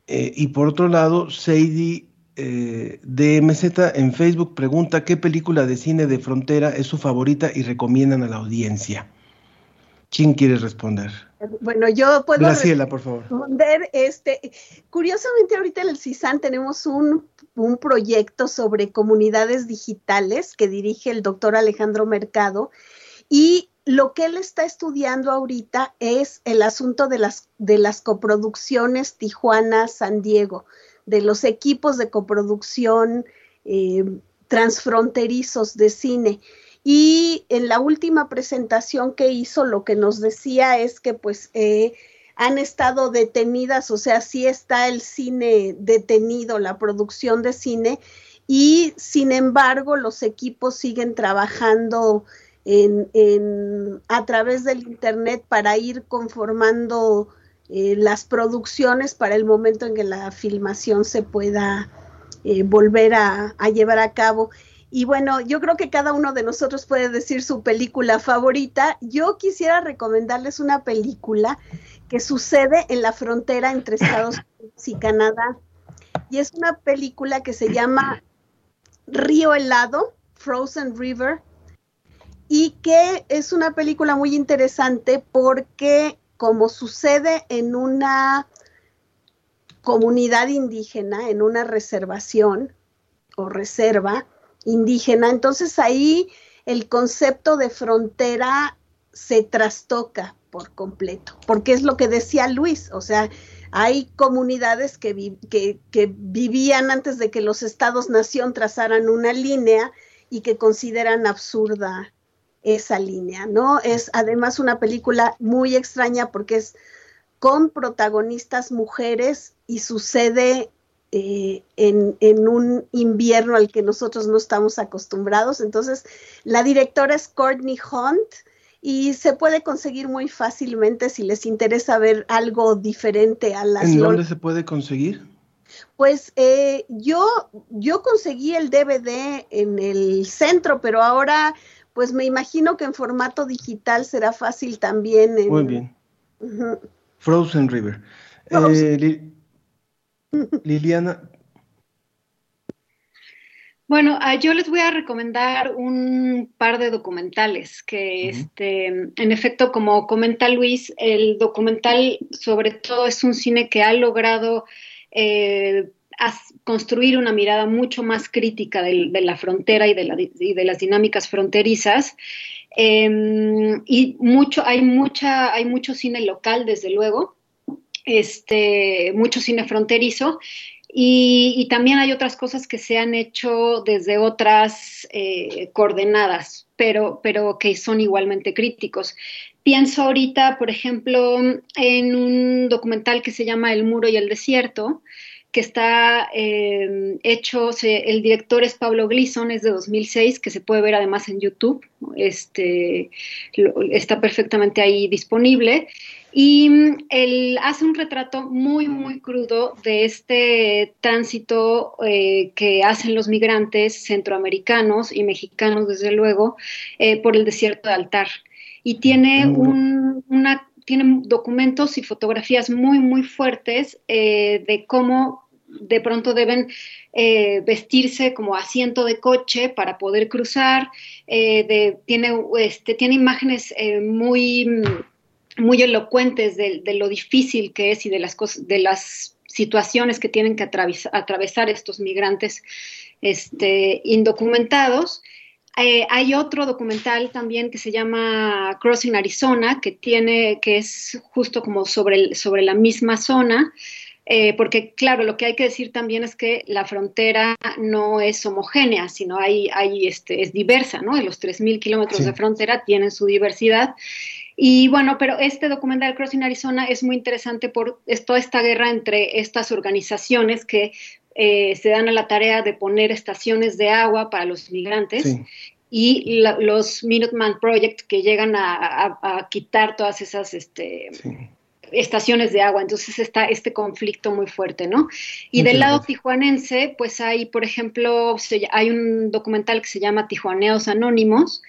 Eh, y por otro lado, Seidi eh, DMZ en Facebook pregunta qué película de cine de frontera es su favorita y recomiendan a la audiencia. ¿Quién quiere responder? Bueno, yo puedo Graciela, por favor. responder. Este, curiosamente, ahorita en el CISAN tenemos un, un, proyecto sobre comunidades digitales que dirige el doctor Alejandro Mercado y lo que él está estudiando ahorita es el asunto de las, de las coproducciones Tijuana-San Diego, de los equipos de coproducción eh, transfronterizos de cine. Y en la última presentación que hizo, lo que nos decía es que pues eh, han estado detenidas, o sea, sí está el cine detenido, la producción de cine, y sin embargo los equipos siguen trabajando en, a través del Internet para ir conformando eh, las producciones para el momento en que la filmación se pueda eh, volver a llevar a cabo. Y bueno, yo creo que cada uno de nosotros puede decir su película favorita. Yo quisiera recomendarles una película que sucede en la frontera entre Estados Unidos y Canadá. Y es una película que se llama Río Helado, Frozen River, y que es una película muy interesante porque como sucede en una comunidad indígena, en una reservación o reserva, indígena. Entonces ahí el concepto de frontera se trastoca por completo, porque es lo que decía Luis, o sea, hay comunidades que, que vivían antes de que los estados-nación trazaran una línea y que consideran absurda esa línea, ¿no? Es además una película muy extraña porque es con protagonistas mujeres y sucede eh, en, un invierno al que nosotros no estamos acostumbrados. Entonces, la directora es Courtney Hunt y se puede conseguir muy fácilmente si les interesa ver algo diferente a las... ¿En dónde se puede conseguir? Pues eh, yo, yo conseguí el DVD en el centro, pero ahora pues me imagino que en formato digital será fácil también. Muy bien. Frozen River. Eh, Liliana. Bueno, ah, yo les voy a recomendar un par de documentales que, este, en efecto, como comenta Luis, el documental sobre todo es un cine que ha logrado eh, construir una mirada mucho más crítica de, la frontera y de, las dinámicas fronterizas. Em, y mucho, hay, mucha, hay mucho cine local, desde luego, este, mucho cine fronterizo. Y, también hay otras cosas que se han hecho desde otras eh, coordenadas, pero, pero que son igualmente críticos. Pienso ahorita, por ejemplo, en un documental que se llama El muro y el desierto, que está eh, hecho, el director es Pablo Gleason, es de 2006, que se puede ver además en YouTube, este, está perfectamente ahí disponible. Y mm, él hace un retrato muy, muy crudo de este tránsito eh, que hacen los migrantes centroamericanos y mexicanos, desde luego, eh, por el desierto de Altar. Y tiene una tiene documentos y fotografías muy, muy fuertes de cómo de pronto deben eh, vestirse como asiento de coche para poder cruzar, eh, tiene, este, tiene imágenes eh, muy, muy elocuentes de, lo difícil que es y de las, de las situaciones que tienen que atravesar, estos migrantes este, indocumentados. hay otro documental también que se llama Crossing Arizona, que tiene, que es justo como sobre, sobre la misma zona. Eh, porque claro, lo que hay que decir también es que la frontera no es homogénea, sino hay, hay este, es diversa, ¿no? Los 3.000 kilómetros de frontera tienen su diversidad. Y bueno, pero este documental Crossing Arizona es muy interesante por toda esta guerra entre estas organizaciones que eh, se dan a la tarea de poner estaciones de agua para los migrantes. Y los Minuteman Project que llegan a, quitar todas esas este, estaciones de agua, entonces está este conflicto muy fuerte, ¿no? Y del lado tijuanense, pues hay, por ejemplo, hay un documental que se llama Tijuaneos Anónimos,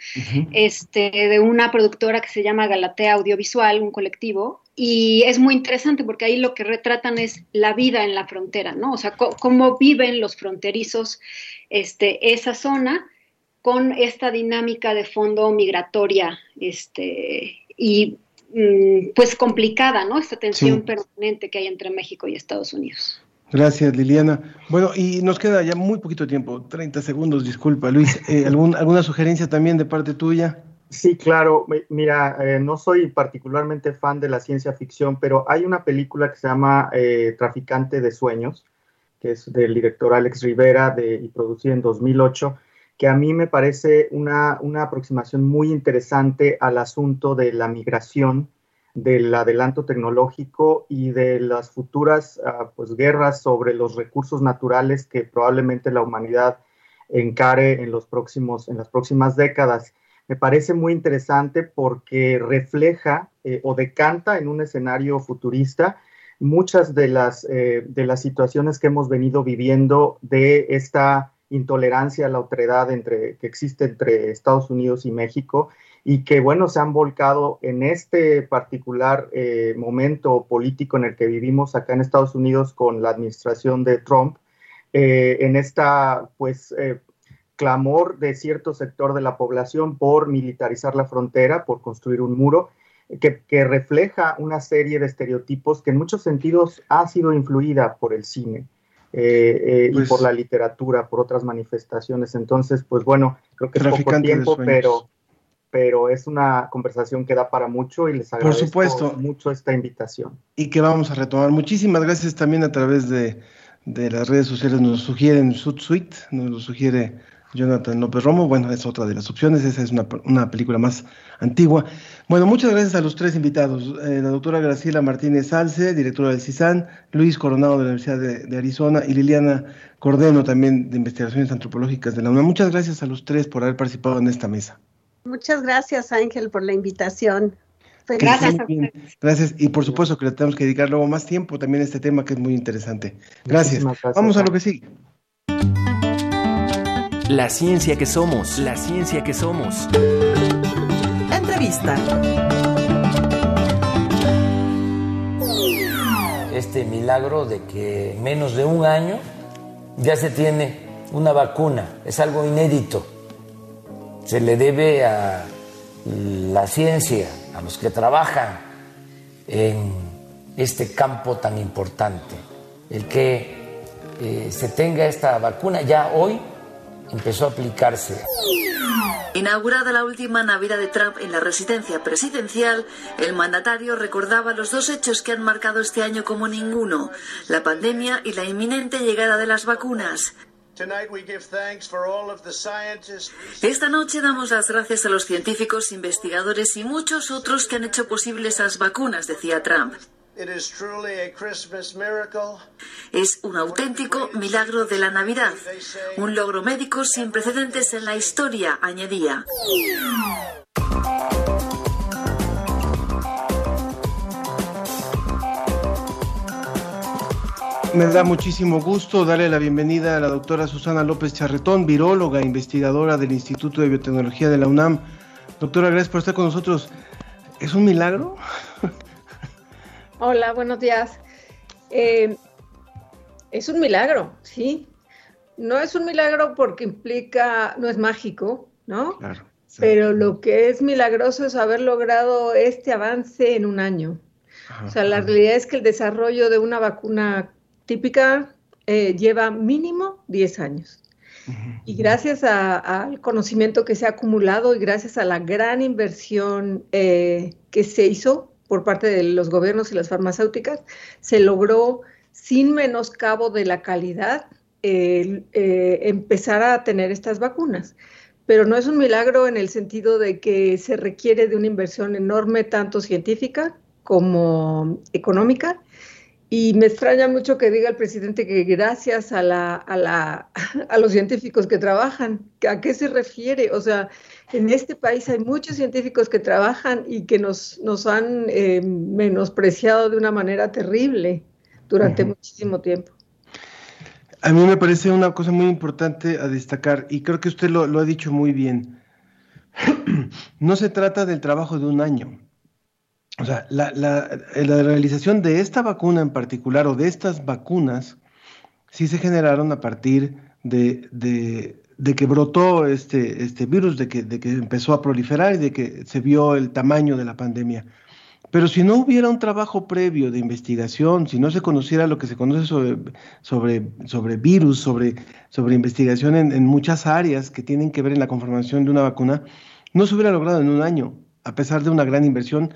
este, de una productora que se llama Galatea Audiovisual, un colectivo, y es muy interesante porque ahí lo que retratan es la vida en la frontera, ¿no? O sea, cómo viven los fronterizos este, esa zona con esta dinámica de fondo migratoria, este, y pues complicada, ¿no? Esta tensión permanente que hay entre México y Estados Unidos. Gracias, Liliana. Bueno, y nos queda ya muy poquito tiempo, 30 segundos, disculpa, Luis. Eh, ¿Alguna sugerencia también de parte tuya? Sí, claro. Mira, eh, no soy particularmente fan de la ciencia ficción, pero hay una película que se llama eh, Traficante de Sueños, que es del director Alex Rivera de, y producida en 2008, que a mí me parece una, aproximación muy interesante al asunto de la migración, del adelanto tecnológico y de las futuras ah, pues, guerras sobre los recursos naturales que probablemente la humanidad encare en, los próximos, en las próximas décadas. Me parece muy interesante porque refleja eh, o decanta en un escenario futurista muchas de las, eh, de las situaciones que hemos venido viviendo de esta intolerancia a la otredad entre, que existe entre Estados Unidos y México y que, bueno, se han volcado en este particular eh, momento político en el que vivimos acá en Estados Unidos con la administración de Trump, eh, en esta, pues, eh, clamor de cierto sector de la población por militarizar la frontera, por construir un muro, que, que, refleja una serie de estereotipos que en muchos sentidos ha sido influida por el cine. Eh, eh, y pues por la literatura, por otras manifestaciones. Entonces, pues bueno, creo que es poco tiempo, pero, pero es una conversación que da para mucho y les agradezco mucho esta invitación. Y que vamos a retomar. Muchísimas gracias también a través de, las redes sociales. Nos sugieren Suite, nos lo sugiere Jonathan López Romo. Bueno, es otra de las opciones, esa es una, película más antigua. Bueno, muchas gracias a los tres invitados. Eh, la doctora Graciela Martínez Salce, directora del CISAN, Luis Coronado de la Universidad de, Arizona y Liliana Cordeno, también de Investigaciones Antropológicas de la UNAM. Muchas gracias a los tres por haber participado en esta mesa. Muchas gracias, Ángel, por la invitación. Gracias. Gracias. Y por supuesto que le tenemos que dedicar luego más tiempo también a este tema que es muy interesante. gracias Vamos a lo que sigue. La ciencia que somos, la ciencia que somos. Entrevista. Este milagro de que en menos de un año ya se tiene una vacuna es algo inédito. Se le debe a la ciencia, a los que trabajan en este campo tan importante, el que eh, se tenga esta vacuna ya hoy empezó a aplicarse. Inaugurada la última Navidad de Trump en la residencia presidencial, el mandatario recordaba los dos hechos que han marcado este año como ninguno, la pandemia y la inminente llegada de las vacunas. Esta noche damos las gracias a los científicos, investigadores y muchos otros que han hecho posible esas vacunas, decía Trump. Es un auténtico milagro de la Navidad, un logro médico sin precedentes en la historia, añadía. Me da muchísimo gusto darle la bienvenida a la doctora Susana López Charretón, viróloga, investigadora del Instituto de Biotecnología de la UNAM. Doctora, gracias por estar con nosotros. ¿Es un milagro? Hola, buenos días. Eh, es un milagro, sí. No es un milagro porque implica, no es mágico, ¿no? Claro. Pero lo que es milagroso es haber logrado este avance en un año. o sea, la realidad es que el desarrollo de una vacuna típica eh, lleva mínimo 10 años. Y gracias al conocimiento que se ha acumulado y gracias a la gran inversión eh, que se hizo por parte de los gobiernos y las farmacéuticas, se logró sin menoscabo de la calidad eh, empezar a tener estas vacunas. Pero no es un milagro en el sentido de que se requiere de una inversión enorme, tanto científica como económica. Y me extraña mucho que diga el presidente que gracias a, la, a, la, a los científicos que trabajan, ¿a qué se refiere? O sea, en este país hay muchos científicos que trabajan y que nos, nos han eh, menospreciado de una manera terrible durante muchísimo tiempo. A mí me parece una cosa muy importante a destacar y creo que usted lo, lo ha dicho muy bien. no se trata del trabajo de un año. O sea, la, la, la, realización de esta vacuna en particular o de estas vacunas sí se generaron a partir de, de, de que brotó este, este virus, de que, de que empezó a proliferar y de que se vio el tamaño de la pandemia. Pero si no hubiera un trabajo previo de investigación, si no se conociera lo que se conoce sobre, sobre, sobre virus, sobre, sobre investigación en, en, muchas áreas que tienen que ver en la conformación de una vacuna, no se hubiera logrado en un año, a pesar de una gran inversión.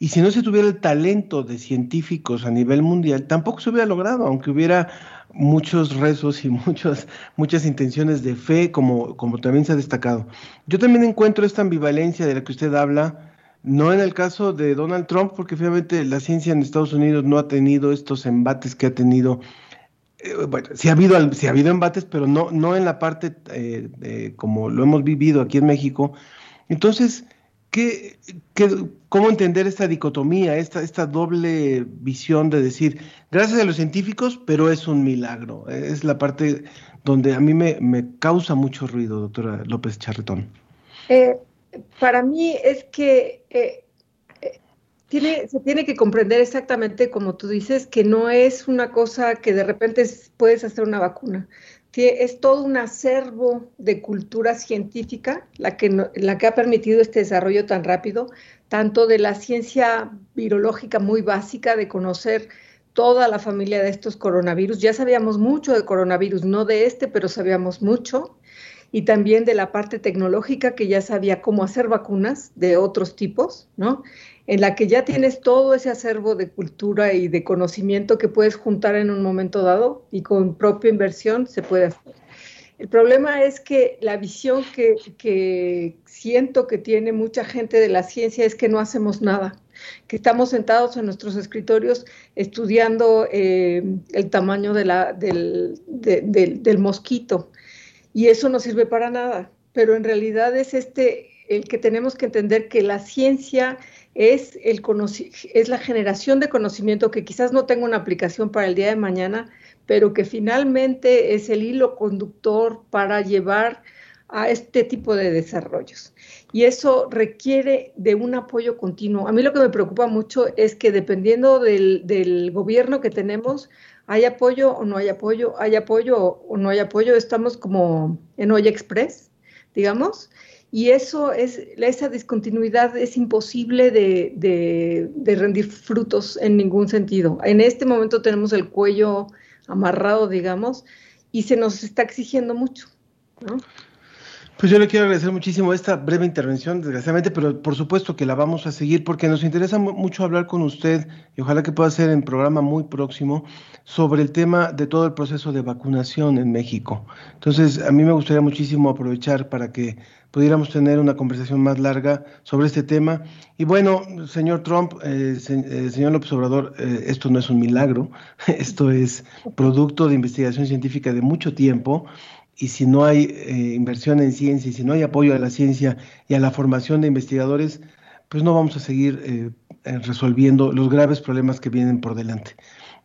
Y si no se tuviera el talento de científicos a nivel mundial, tampoco se hubiera logrado, aunque hubiera muchos rezos y muchas, muchas intenciones de fe, como, como también se ha destacado. Yo también encuentro esta ambivalencia de la que usted habla, no en el caso de Donald Trump, porque finalmente la ciencia en Estados Unidos no ha tenido estos embates que ha tenido. Eh, bueno, sí ha habido, sí ha habido embates, pero no, no en la parte eh, como lo hemos vivido aquí en México. Entonces, ¿qué, qué, cómo entender esta dicotomía, esta, esta doble visión de decir, gracias a los científicos, pero es un milagro. Es la parte donde a mí me, causa mucho ruido, doctora López Charretón. Eh, para mí es que eh, eh, tiene, se tiene que comprender exactamente como tú dices, que no es una cosa que de repente puedes hacer una vacuna. Es todo un acervo de cultura científica la que, la que ha permitido este desarrollo tan rápido, tanto de la ciencia virológica muy básica, de conocer toda la familia de estos coronavirus. Ya sabíamos mucho de coronavirus, no de este, pero sabíamos mucho. Y también de la parte tecnológica, que ya sabía cómo hacer vacunas de otros tipos, ¿no? En la que ya tienes todo ese acervo de cultura y de conocimiento que puedes juntar en un momento dado y con propia inversión se puede hacer. El problema es que la visión que, siento que tiene mucha gente de la ciencia es que no hacemos nada, que estamos sentados en nuestros escritorios estudiando eh, el tamaño del mosquito y eso no sirve para nada, pero en realidad es este el que tenemos que entender que la ciencia es, el es la generación de conocimiento que quizás no tenga una aplicación para el día de mañana, pero que finalmente es el hilo conductor para llevar a este tipo de desarrollos. Y eso requiere de un apoyo continuo. A mí lo que me preocupa mucho es que dependiendo del, del gobierno que tenemos, hay apoyo o no hay apoyo, hay apoyo o no hay apoyo, estamos como en olla express, digamos, y eso es, esa discontinuidad es imposible de, rendir frutos en ningún sentido. En este momento tenemos el cuello amarrado, digamos, y se nos está exigiendo mucho. Pues yo le quiero agradecer muchísimo esta breve intervención, desgraciadamente, pero por supuesto que la vamos a seguir porque nos interesa mucho hablar con usted y ojalá que pueda ser en programa muy próximo sobre el tema de todo el proceso de vacunación en México. Entonces, a mí me gustaría muchísimo aprovechar para que pudiéramos tener una conversación más larga sobre este tema. Y bueno, señor Trump, eh, eh, señor López Obrador, eh, esto no es un milagro, esto es producto de investigación científica de mucho tiempo. Y si no hay inversión en ciencia y si no hay apoyo a la ciencia y a la formación de investigadores, pues no vamos a seguir resolviendo los graves problemas que vienen por delante.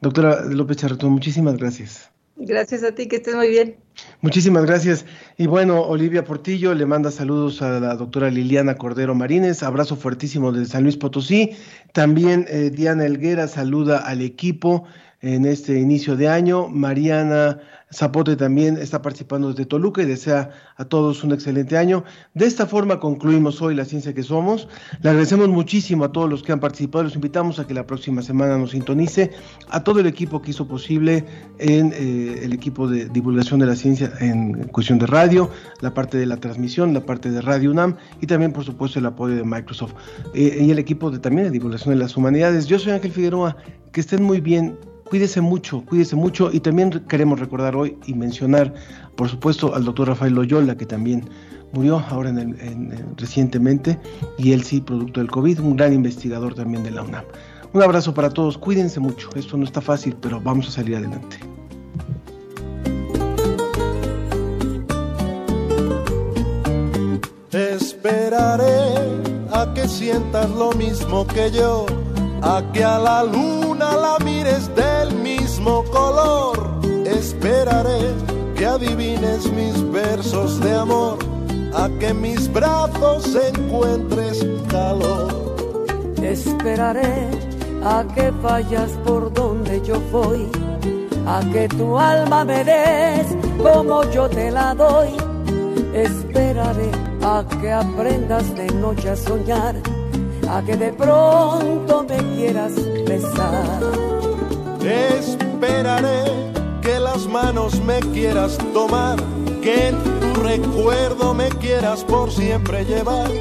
Doctora López Charretón, muchísimas gracias. Gracias a ti, que estés muy bien. Muchísimas gracias. Y bueno, Olivia Portillo le manda saludos a la doctora Liliana Cordero Marínez, abrazo fuertísimo desde San Luis Potosí. También eh, Diana Elguera saluda al equipo en este inicio de año. Mariana Zapote también está participando desde Toluca y desea a todos un excelente año. De esta forma concluimos hoy la ciencia que somos. Le agradecemos muchísimo a todos los que han participado. Los invitamos a que la próxima semana nos sintonice. A todo el equipo que hizo posible en eh, el equipo de divulgación de la ciencia en cuestión de radio, la parte de la transmisión, la parte de Radio UNAM y también, por supuesto, el apoyo de Microsoft eh, y el equipo de, también de divulgación de las humanidades. Yo soy Ángel Figueroa. Que estén muy bien cuídese mucho, cuídese mucho y también queremos recordar hoy y mencionar, por supuesto, al doctor Rafael Loyola, que también murió ahora en recientemente y él sí, producto del COVID, un gran investigador también de la UNAM. Un abrazo para todos, cuídense mucho, esto no está fácil, pero vamos a salir adelante. Esperaré a que sientas lo mismo que yo a que a la luna la mires del mismo color. Esperaré que adivines mis versos de amor, a que mis brazos encuentres calor. Esperaré a que vayas por donde yo voy, a que tu alma me des como yo te la doy. Esperaré a que aprendas de noche a soñar a que de pronto me quieras besar. Esperaré que las manos me quieras tomar, que en tu recuerdo me quieras por siempre llevar,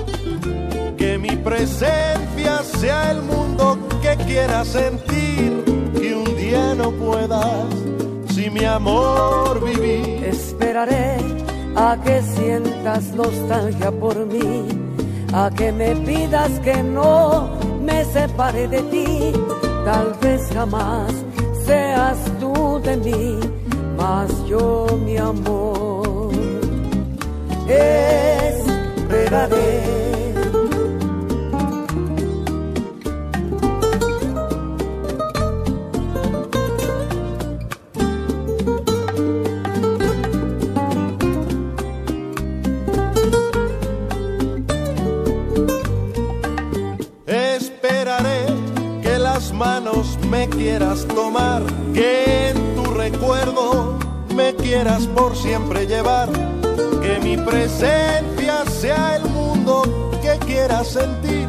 que mi presencia sea el mundo que quieras sentir, que un día no puedas si mi amor vivir. Esperaré a que sientas nostalgia por mí a que me pidas que no me separe de ti. Tal vez jamás seas tú de mí, mas yo mi amor esperaré. me quieras por siempre llevar, que mi presencia sea el mundo que quieras sentir,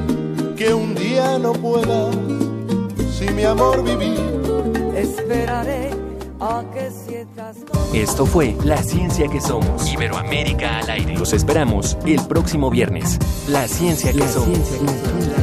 que un día no pueda, si mi amor vivir. Esperaré a que sientas. Esto fue La Ciencia que Somos. Iberoamérica al aire. Los esperamos el próximo viernes. La Ciencia que Somos. Ciencia que Somos